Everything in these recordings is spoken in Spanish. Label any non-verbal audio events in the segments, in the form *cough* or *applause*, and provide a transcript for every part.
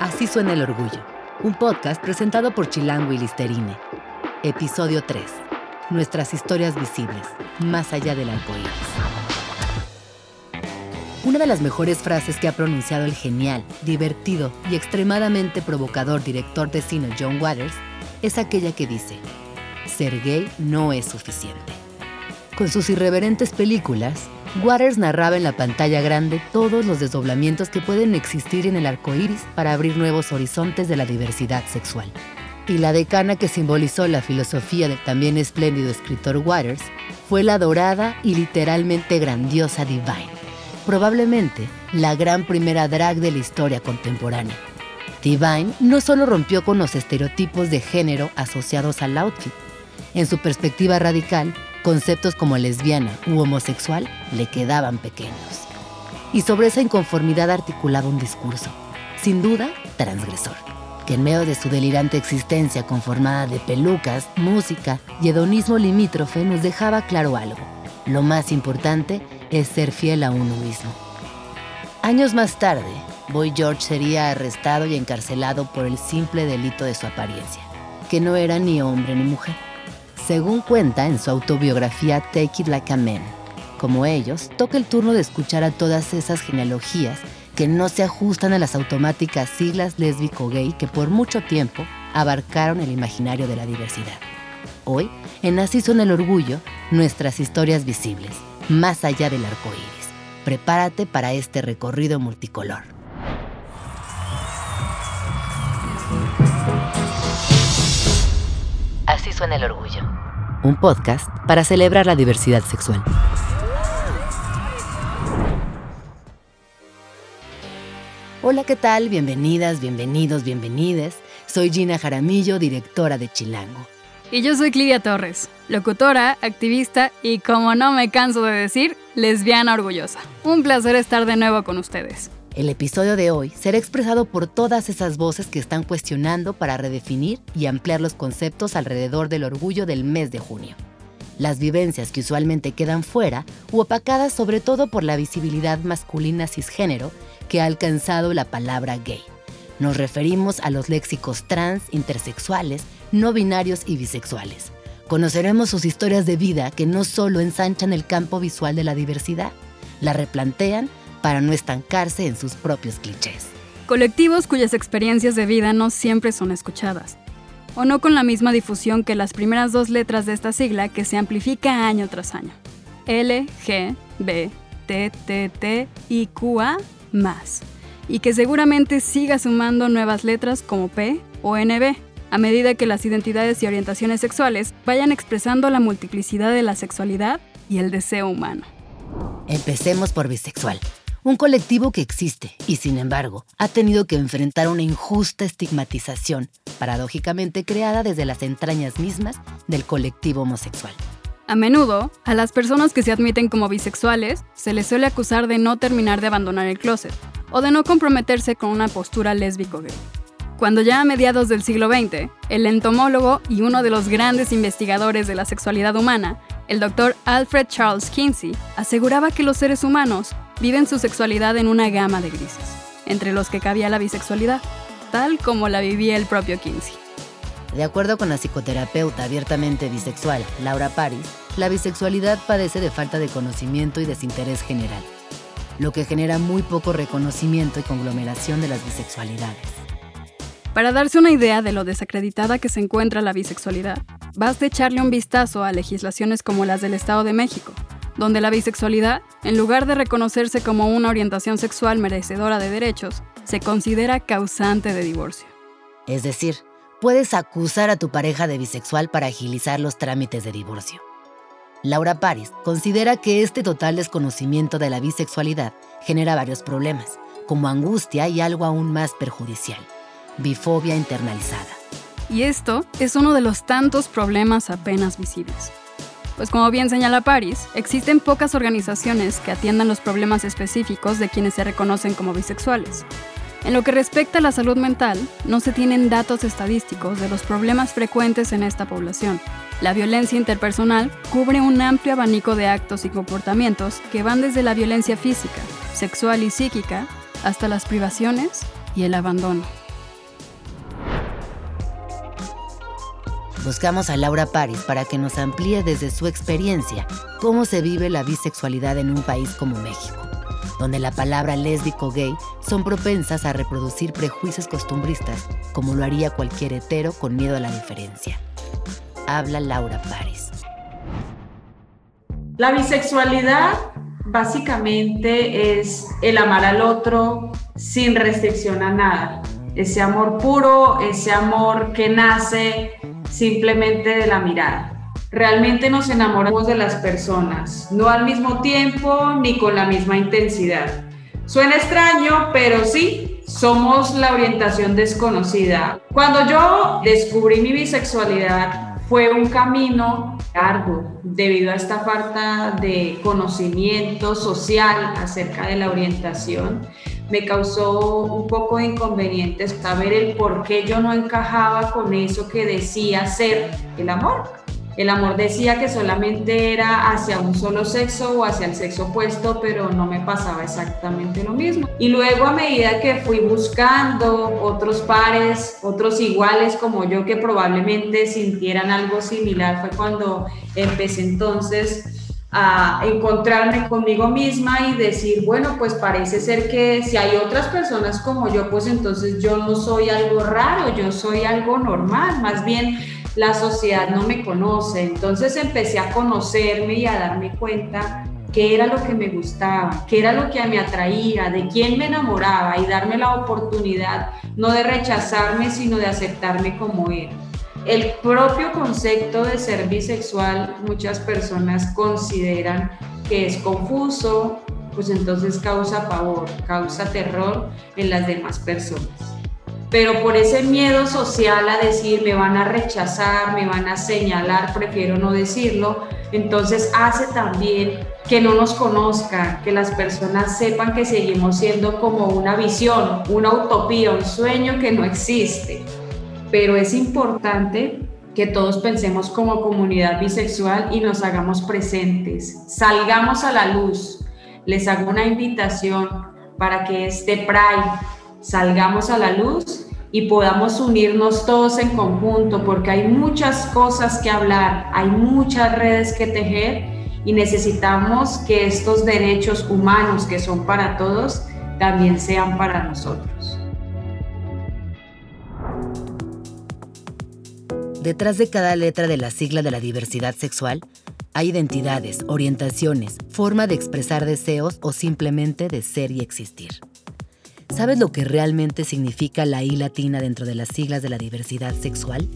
Así suena el orgullo, un podcast presentado por Chilango y Listerine. Episodio 3. Nuestras historias visibles, más allá del arcoíris. Una de las mejores frases que ha pronunciado el genial, divertido y extremadamente provocador director de cine John Waters es aquella que dice, ser gay no es suficiente. Con sus irreverentes películas, Waters narraba en la pantalla grande todos los desdoblamientos que pueden existir en el arco iris para abrir nuevos horizontes de la diversidad sexual. Y la decana que simbolizó la filosofía del también espléndido escritor Waters fue la dorada y literalmente grandiosa Divine, probablemente la gran primera drag de la historia contemporánea. Divine no solo rompió con los estereotipos de género asociados al outfit, en su perspectiva radical, conceptos como lesbiana u homosexual le quedaban pequeños. Y sobre esa inconformidad articulaba un discurso, sin duda transgresor, que en medio de su delirante existencia conformada de pelucas, música y hedonismo limítrofe nos dejaba claro algo. Lo más importante es ser fiel a uno mismo. Años más tarde, Boy George sería arrestado y encarcelado por el simple delito de su apariencia, que no era ni hombre ni mujer según cuenta en su autobiografía Take It Like a Man. Como ellos, toca el turno de escuchar a todas esas genealogías que no se ajustan a las automáticas siglas lésbico-gay que por mucho tiempo abarcaron el imaginario de la diversidad. Hoy, en Así son el orgullo, nuestras historias visibles, más allá del arco iris. Prepárate para este recorrido multicolor. Suena el orgullo. Un podcast para celebrar la diversidad sexual. Hola, ¿qué tal? Bienvenidas, bienvenidos, bienvenides. Soy Gina Jaramillo, directora de Chilango. Y yo soy Clivia Torres, locutora, activista y, como no me canso de decir, lesbiana orgullosa. Un placer estar de nuevo con ustedes. El episodio de hoy será expresado por todas esas voces que están cuestionando para redefinir y ampliar los conceptos alrededor del orgullo del mes de junio. Las vivencias que usualmente quedan fuera u opacadas sobre todo por la visibilidad masculina cisgénero que ha alcanzado la palabra gay. Nos referimos a los léxicos trans, intersexuales, no binarios y bisexuales. Conoceremos sus historias de vida que no solo ensanchan el campo visual de la diversidad, la replantean para no estancarse en sus propios clichés. Colectivos cuyas experiencias de vida no siempre son escuchadas, o no con la misma difusión que las primeras dos letras de esta sigla que se amplifica año tras año. L, G, B, T, T, T y QA más. Y que seguramente siga sumando nuevas letras como P o NB, a medida que las identidades y orientaciones sexuales vayan expresando la multiplicidad de la sexualidad y el deseo humano. Empecemos por bisexual un colectivo que existe y sin embargo ha tenido que enfrentar una injusta estigmatización, paradójicamente creada desde las entrañas mismas del colectivo homosexual. A menudo, a las personas que se admiten como bisexuales se les suele acusar de no terminar de abandonar el closet o de no comprometerse con una postura lésbico-gay. Cuando ya a mediados del siglo XX, el entomólogo y uno de los grandes investigadores de la sexualidad humana, el doctor Alfred Charles Kinsey, aseguraba que los seres humanos viven su sexualidad en una gama de grises, entre los que cabía la bisexualidad, tal como la vivía el propio Kinsey. De acuerdo con la psicoterapeuta abiertamente bisexual, Laura Paris, la bisexualidad padece de falta de conocimiento y desinterés general, lo que genera muy poco reconocimiento y conglomeración de las bisexualidades. Para darse una idea de lo desacreditada que se encuentra la bisexualidad, basta echarle un vistazo a legislaciones como las del Estado de México, donde la bisexualidad, en lugar de reconocerse como una orientación sexual merecedora de derechos, se considera causante de divorcio. Es decir, puedes acusar a tu pareja de bisexual para agilizar los trámites de divorcio. Laura Paris considera que este total desconocimiento de la bisexualidad genera varios problemas, como angustia y algo aún más perjudicial, bifobia internalizada. Y esto es uno de los tantos problemas apenas visibles. Pues como bien señala Paris, existen pocas organizaciones que atiendan los problemas específicos de quienes se reconocen como bisexuales. En lo que respecta a la salud mental, no se tienen datos estadísticos de los problemas frecuentes en esta población. La violencia interpersonal cubre un amplio abanico de actos y comportamientos que van desde la violencia física, sexual y psíquica hasta las privaciones y el abandono. Buscamos a Laura Paris para que nos amplíe desde su experiencia cómo se vive la bisexualidad en un país como México, donde la palabra lésbico gay son propensas a reproducir prejuicios costumbristas como lo haría cualquier hetero con miedo a la diferencia. Habla Laura Paris. La bisexualidad básicamente es el amar al otro sin restricción a nada. Ese amor puro, ese amor que nace simplemente de la mirada. Realmente nos enamoramos de las personas, no al mismo tiempo ni con la misma intensidad. Suena extraño, pero sí, somos la orientación desconocida. Cuando yo descubrí mi bisexualidad, fue un camino largo debido a esta falta de conocimiento social acerca de la orientación me causó un poco de inconvenientes saber el por qué yo no encajaba con eso que decía ser el amor. El amor decía que solamente era hacia un solo sexo o hacia el sexo opuesto, pero no me pasaba exactamente lo mismo. Y luego a medida que fui buscando otros pares, otros iguales como yo que probablemente sintieran algo similar, fue cuando empecé entonces a encontrarme conmigo misma y decir, bueno, pues parece ser que si hay otras personas como yo, pues entonces yo no soy algo raro, yo soy algo normal, más bien la sociedad no me conoce. Entonces empecé a conocerme y a darme cuenta qué era lo que me gustaba, qué era lo que me atraía, de quién me enamoraba y darme la oportunidad no de rechazarme, sino de aceptarme como era. El propio concepto de ser bisexual muchas personas consideran que es confuso, pues entonces causa pavor, causa terror en las demás personas. Pero por ese miedo social a decir me van a rechazar, me van a señalar, prefiero no decirlo, entonces hace también que no nos conozcan, que las personas sepan que seguimos siendo como una visión, una utopía, un sueño que no existe pero es importante que todos pensemos como comunidad bisexual y nos hagamos presentes, salgamos a la luz. Les hago una invitación para que este Pride salgamos a la luz y podamos unirnos todos en conjunto, porque hay muchas cosas que hablar, hay muchas redes que tejer y necesitamos que estos derechos humanos que son para todos también sean para nosotros. Detrás de cada letra de la sigla de la diversidad sexual hay identidades, orientaciones, forma de expresar deseos o simplemente de ser y existir. ¿Sabes lo que realmente significa la I latina dentro de las siglas de la diversidad sexual?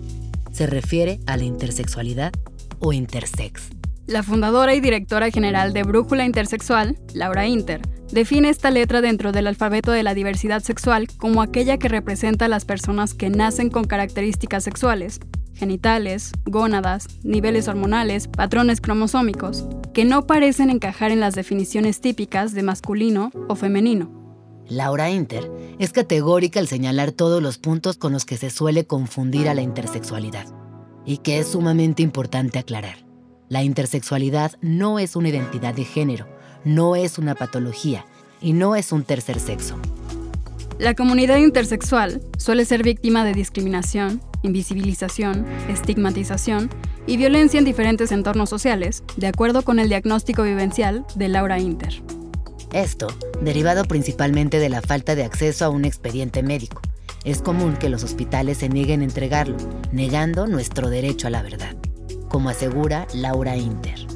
Se refiere a la intersexualidad o intersex. La fundadora y directora general de Brújula Intersexual, Laura Inter, define esta letra dentro del alfabeto de la diversidad sexual como aquella que representa a las personas que nacen con características sexuales, genitales, gónadas, niveles hormonales, patrones cromosómicos, que no parecen encajar en las definiciones típicas de masculino o femenino. Laura Inter es categórica al señalar todos los puntos con los que se suele confundir a la intersexualidad, y que es sumamente importante aclarar. La intersexualidad no es una identidad de género, no es una patología y no es un tercer sexo. La comunidad intersexual suele ser víctima de discriminación, invisibilización, estigmatización y violencia en diferentes entornos sociales, de acuerdo con el diagnóstico vivencial de Laura Inter. Esto, derivado principalmente de la falta de acceso a un expediente médico. Es común que los hospitales se nieguen a entregarlo, negando nuestro derecho a la verdad, como asegura Laura Inter.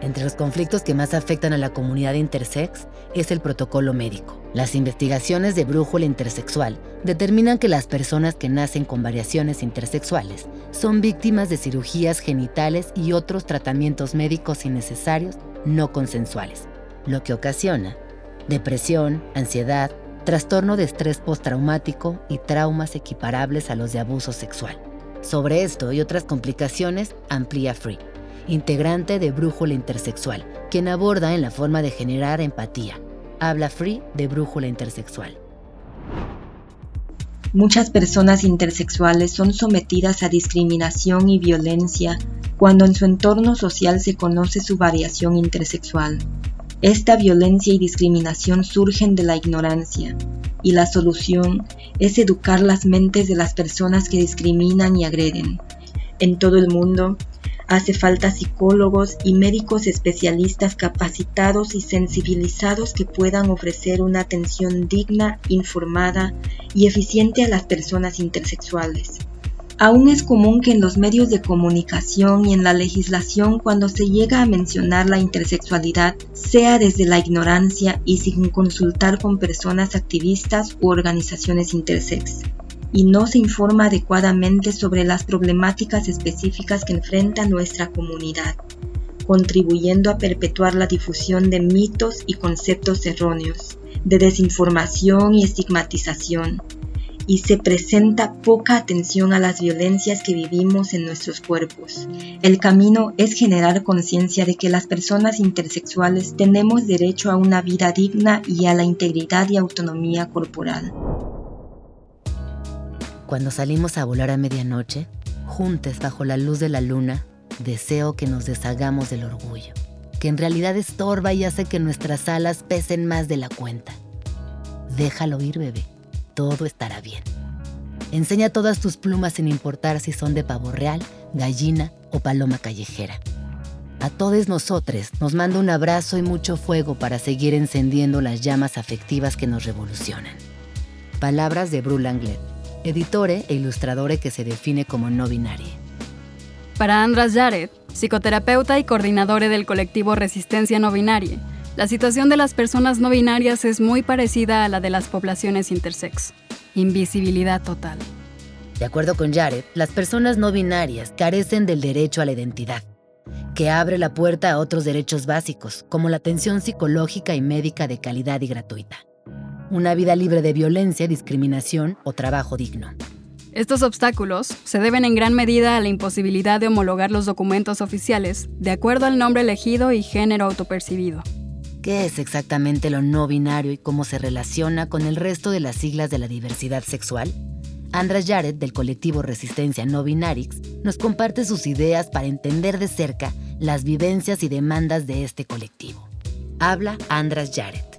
Entre los conflictos que más afectan a la comunidad intersex es el protocolo médico. Las investigaciones de brújula intersexual determinan que las personas que nacen con variaciones intersexuales son víctimas de cirugías genitales y otros tratamientos médicos innecesarios no consensuales, lo que ocasiona depresión, ansiedad, trastorno de estrés postraumático y traumas equiparables a los de abuso sexual. Sobre esto y otras complicaciones, amplía Free integrante de Brújula Intersexual, quien aborda en la forma de generar empatía. Habla Free de Brújula Intersexual. Muchas personas intersexuales son sometidas a discriminación y violencia cuando en su entorno social se conoce su variación intersexual. Esta violencia y discriminación surgen de la ignorancia, y la solución es educar las mentes de las personas que discriminan y agreden. En todo el mundo, Hace falta psicólogos y médicos especialistas capacitados y sensibilizados que puedan ofrecer una atención digna, informada y eficiente a las personas intersexuales. Aún es común que en los medios de comunicación y en la legislación cuando se llega a mencionar la intersexualidad sea desde la ignorancia y sin consultar con personas activistas u organizaciones intersex y no se informa adecuadamente sobre las problemáticas específicas que enfrenta nuestra comunidad, contribuyendo a perpetuar la difusión de mitos y conceptos erróneos, de desinformación y estigmatización, y se presenta poca atención a las violencias que vivimos en nuestros cuerpos. El camino es generar conciencia de que las personas intersexuales tenemos derecho a una vida digna y a la integridad y autonomía corporal. Cuando salimos a volar a medianoche, juntos bajo la luz de la luna, deseo que nos deshagamos del orgullo, que en realidad estorba y hace que nuestras alas pesen más de la cuenta. Déjalo ir, bebé. Todo estará bien. Enseña todas tus plumas sin importar si son de pavo real, gallina o paloma callejera. A todos nosotros nos manda un abrazo y mucho fuego para seguir encendiendo las llamas afectivas que nos revolucionan. Palabras de Bru Langlet editore e ilustradore que se define como no binaria. Para Andras Jared, psicoterapeuta y coordinador del colectivo Resistencia No Binaria, la situación de las personas no binarias es muy parecida a la de las poblaciones intersex. Invisibilidad total. De acuerdo con Jared, las personas no binarias carecen del derecho a la identidad, que abre la puerta a otros derechos básicos, como la atención psicológica y médica de calidad y gratuita una vida libre de violencia, discriminación o trabajo digno. Estos obstáculos se deben en gran medida a la imposibilidad de homologar los documentos oficiales de acuerdo al nombre elegido y género autopercibido. ¿Qué es exactamente lo no binario y cómo se relaciona con el resto de las siglas de la diversidad sexual? Andras Jared, del colectivo Resistencia No Binarix, nos comparte sus ideas para entender de cerca las vivencias y demandas de este colectivo. Habla Andras Jared.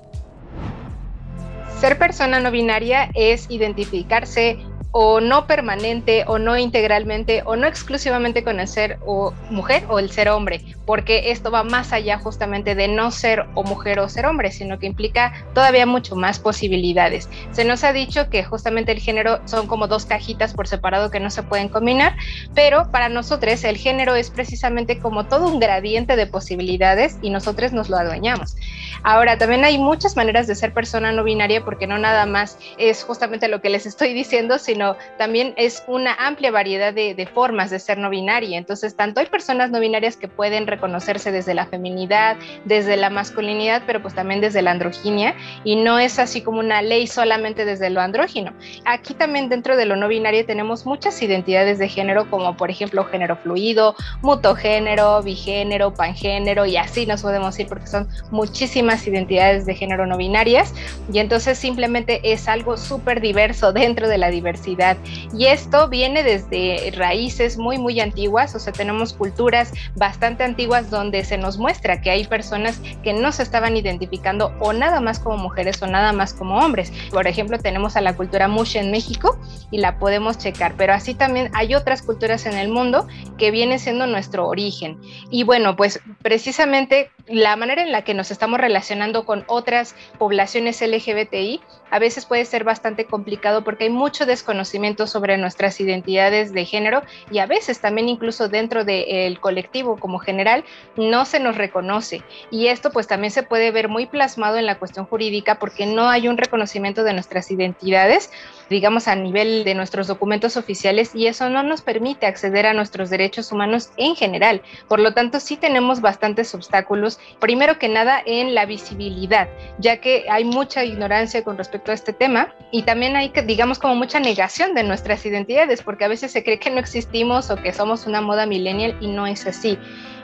Ser persona no binaria es identificarse o no permanente o no integralmente o no exclusivamente con el ser o mujer o el ser hombre, porque esto va más allá justamente de no ser o mujer o ser hombre, sino que implica todavía mucho más posibilidades. Se nos ha dicho que justamente el género son como dos cajitas por separado que no se pueden combinar, pero para nosotros el género es precisamente como todo un gradiente de posibilidades y nosotros nos lo adueñamos. Ahora, también hay muchas maneras de ser persona no binaria porque no nada más es justamente lo que les estoy diciendo, sino también es una amplia variedad de, formas de ser no binaria. Entonces, tanto hay personas no binarias que pueden reconocerse desde la feminidad, desde la masculinidad, pero pues también desde la androginia, y no es así como una ley solamente desde lo andrógino. Aquí también dentro de lo no binario tenemos muchas identidades de género, como por ejemplo género fluido, mutogénero, bigénero, pangénero, y así nos podemos ir porque son muchísimas identidades de género no binarias, y entonces simplemente es algo súper diverso *laughs* dentro de la diversidad y esto viene desde raíces muy, muy antiguas, o sea, tenemos culturas bastante antiguas donde se nos muestra que hay personas que no se estaban identificando o nada más como mujeres o nada más como hombres. Por ejemplo, tenemos a la cultura Mush en México y la podemos checar, pero así también hay otras culturas en el mundo que viene siendo nuestro origen. Y bueno, pues precisamente la manera en la que nos estamos relacionando con otras poblaciones LGBTI a veces puede ser bastante complicado porque hay mucho desconocimiento sobre nuestras identidades de género y a veces también incluso dentro del colectivo como general no se nos reconoce. Y esto pues también se puede ver muy plasmado en la cuestión jurídica porque no hay un reconocimiento de nuestras identidades, digamos a nivel de nuestros documentos oficiales y eso no nos permite acceder a nuestros derechos humanos en general. Por lo tanto, sí tenemos bastantes obstáculos, primero que nada en la visibilidad, ya que hay mucha ignorancia con respecto a este tema y también hay, digamos, como mucha negación de nuestras identidades, porque a veces se cree que no existimos o que somos una moda millennial y no es así.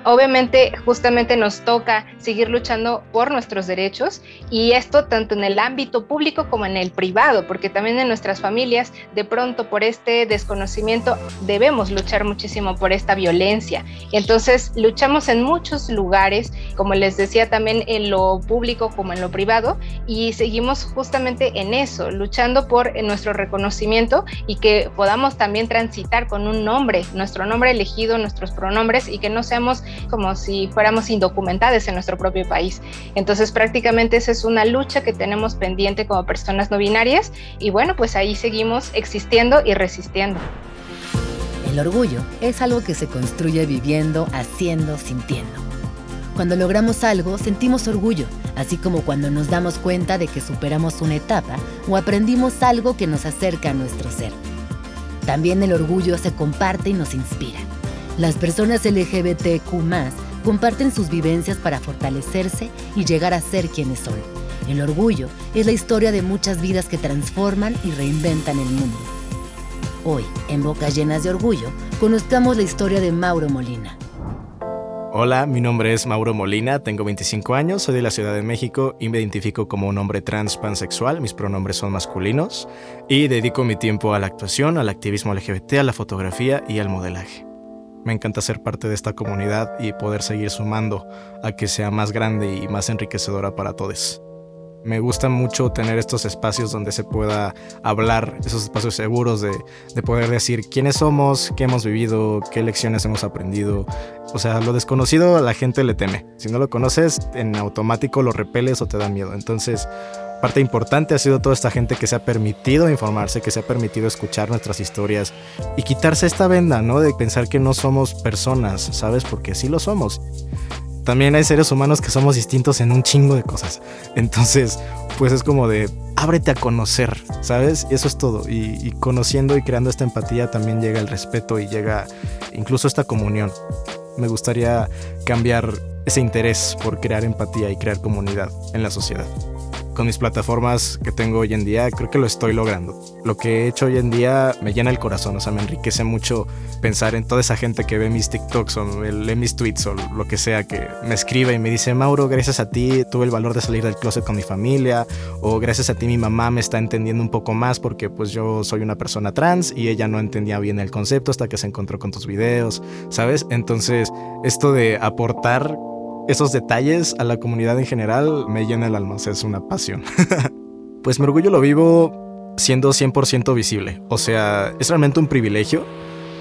Obviamente justamente nos toca seguir luchando por nuestros derechos y esto tanto en el ámbito público como en el privado, porque también en nuestras familias de pronto por este desconocimiento debemos luchar muchísimo por esta violencia. Entonces luchamos en muchos lugares, como les decía también en lo público como en lo privado, y seguimos justamente en eso, luchando por nuestro reconocimiento y que podamos también transitar con un nombre, nuestro nombre elegido, nuestros pronombres y que no seamos como si fuéramos indocumentados en nuestro propio país. Entonces prácticamente esa es una lucha que tenemos pendiente como personas no binarias y bueno, pues ahí seguimos existiendo y resistiendo. El orgullo es algo que se construye viviendo, haciendo, sintiendo. Cuando logramos algo, sentimos orgullo, así como cuando nos damos cuenta de que superamos una etapa o aprendimos algo que nos acerca a nuestro ser. También el orgullo se comparte y nos inspira. Las personas LGBTQ comparten sus vivencias para fortalecerse y llegar a ser quienes son. El orgullo es la historia de muchas vidas que transforman y reinventan el mundo. Hoy, en Bocas Llenas de Orgullo, conozcamos la historia de Mauro Molina. Hola, mi nombre es Mauro Molina, tengo 25 años, soy de la Ciudad de México y me identifico como un hombre trans pansexual, mis pronombres son masculinos, y dedico mi tiempo a la actuación, al activismo LGBT, a la fotografía y al modelaje. Me encanta ser parte de esta comunidad y poder seguir sumando a que sea más grande y más enriquecedora para todos. Me gusta mucho tener estos espacios donde se pueda hablar, esos espacios seguros de, de, poder decir quiénes somos, qué hemos vivido, qué lecciones hemos aprendido. O sea, lo desconocido a la gente le teme. Si no lo conoces, en automático lo repeles o te da miedo. Entonces, parte importante ha sido toda esta gente que se ha permitido informarse, que se ha permitido escuchar nuestras historias y quitarse esta venda, ¿no? De pensar que no somos personas, ¿sabes? Porque sí lo somos. También hay seres humanos que somos distintos en un chingo de cosas. Entonces, pues es como de ábrete a conocer, ¿sabes? Y eso es todo. Y, y conociendo y creando esta empatía también llega el respeto y llega incluso esta comunión. Me gustaría cambiar ese interés por crear empatía y crear comunidad en la sociedad con mis plataformas que tengo hoy en día, creo que lo estoy logrando. Lo que he hecho hoy en día me llena el corazón, o sea, me enriquece mucho pensar en toda esa gente que ve mis TikToks o lee mis tweets o lo que sea, que me escribe y me dice, Mauro, gracias a ti tuve el valor de salir del closet con mi familia, o gracias a ti mi mamá me está entendiendo un poco más porque pues yo soy una persona trans y ella no entendía bien el concepto hasta que se encontró con tus videos, ¿sabes? Entonces, esto de aportar esos detalles a la comunidad en general me llena el alma, o es una pasión. *laughs* pues mi orgullo lo vivo siendo 100% visible, o sea, es realmente un privilegio,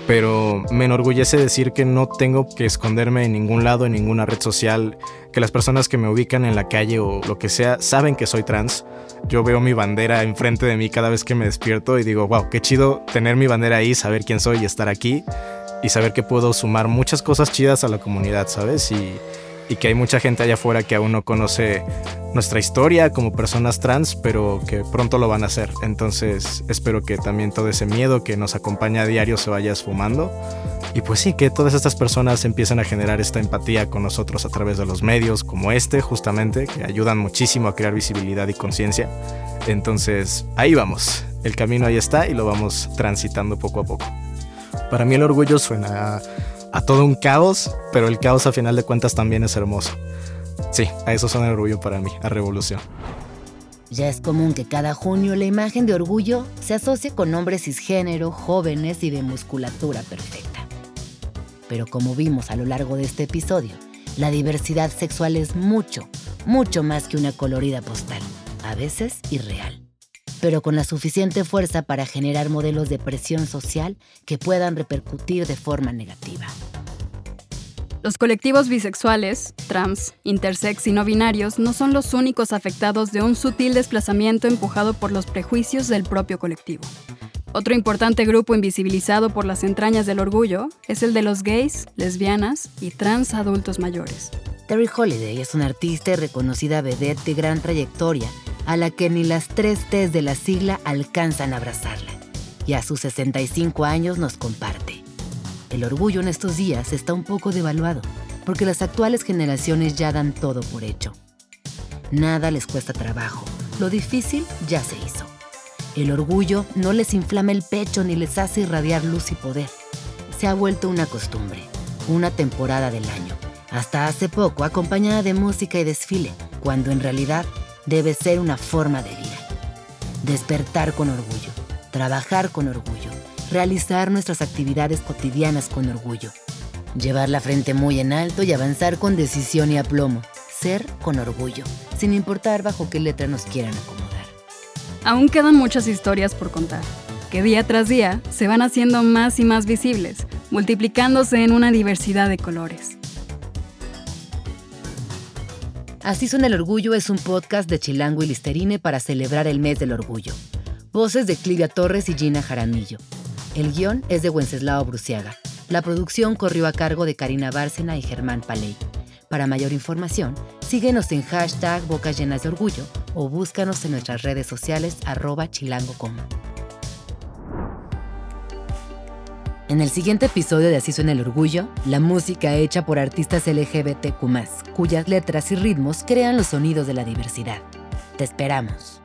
pero me enorgullece decir que no tengo que esconderme en ningún lado, en ninguna red social, que las personas que me ubican en la calle o lo que sea saben que soy trans. Yo veo mi bandera enfrente de mí cada vez que me despierto y digo, wow, qué chido tener mi bandera ahí, saber quién soy y estar aquí y saber que puedo sumar muchas cosas chidas a la comunidad, ¿sabes? Y y que hay mucha gente allá afuera que aún no conoce nuestra historia como personas trans, pero que pronto lo van a hacer. Entonces espero que también todo ese miedo que nos acompaña a diario se vaya esfumando. Y pues sí, que todas estas personas empiecen a generar esta empatía con nosotros a través de los medios como este, justamente, que ayudan muchísimo a crear visibilidad y conciencia. Entonces, ahí vamos. El camino ahí está y lo vamos transitando poco a poco. Para mí el orgullo suena todo un caos, pero el caos a final de cuentas también es hermoso. Sí, a eso suena orgullo para mí, a revolución. Ya es común que cada junio la imagen de orgullo se asocie con hombres cisgénero, jóvenes y de musculatura perfecta. Pero como vimos a lo largo de este episodio, la diversidad sexual es mucho, mucho más que una colorida postal, a veces irreal pero con la suficiente fuerza para generar modelos de presión social que puedan repercutir de forma negativa. Los colectivos bisexuales, trans, intersex y no binarios no son los únicos afectados de un sutil desplazamiento empujado por los prejuicios del propio colectivo. Otro importante grupo invisibilizado por las entrañas del orgullo es el de los gays, lesbianas y trans adultos mayores. Terry Holiday es una artista y reconocida vedette de gran trayectoria a la que ni las tres T's de la sigla alcanzan a abrazarla. Y a sus 65 años nos comparte. El orgullo en estos días está un poco devaluado, porque las actuales generaciones ya dan todo por hecho. Nada les cuesta trabajo, lo difícil ya se hizo. El orgullo no les inflama el pecho ni les hace irradiar luz y poder. Se ha vuelto una costumbre, una temporada del año, hasta hace poco acompañada de música y desfile, cuando en realidad debe ser una forma de vida. Despertar con orgullo, trabajar con orgullo, realizar nuestras actividades cotidianas con orgullo, llevar la frente muy en alto y avanzar con decisión y aplomo, ser con orgullo, sin importar bajo qué letra nos quieran acomodar. Aún quedan muchas historias por contar, que día tras día se van haciendo más y más visibles, multiplicándose en una diversidad de colores. Así suena el orgullo es un podcast de Chilango y Listerine para celebrar el mes del orgullo. Voces de Clivia Torres y Gina Jaramillo. El guion es de Wenceslao Bruciaga. La producción corrió a cargo de Karina Bárcena y Germán Paley. Para mayor información, síguenos en hashtag Bocas Llenas de Orgullo o búscanos en nuestras redes sociales arroba chilango.com. En el siguiente episodio de Así suena el orgullo, la música hecha por artistas LGBTQ, cuyas letras y ritmos crean los sonidos de la diversidad. Te esperamos.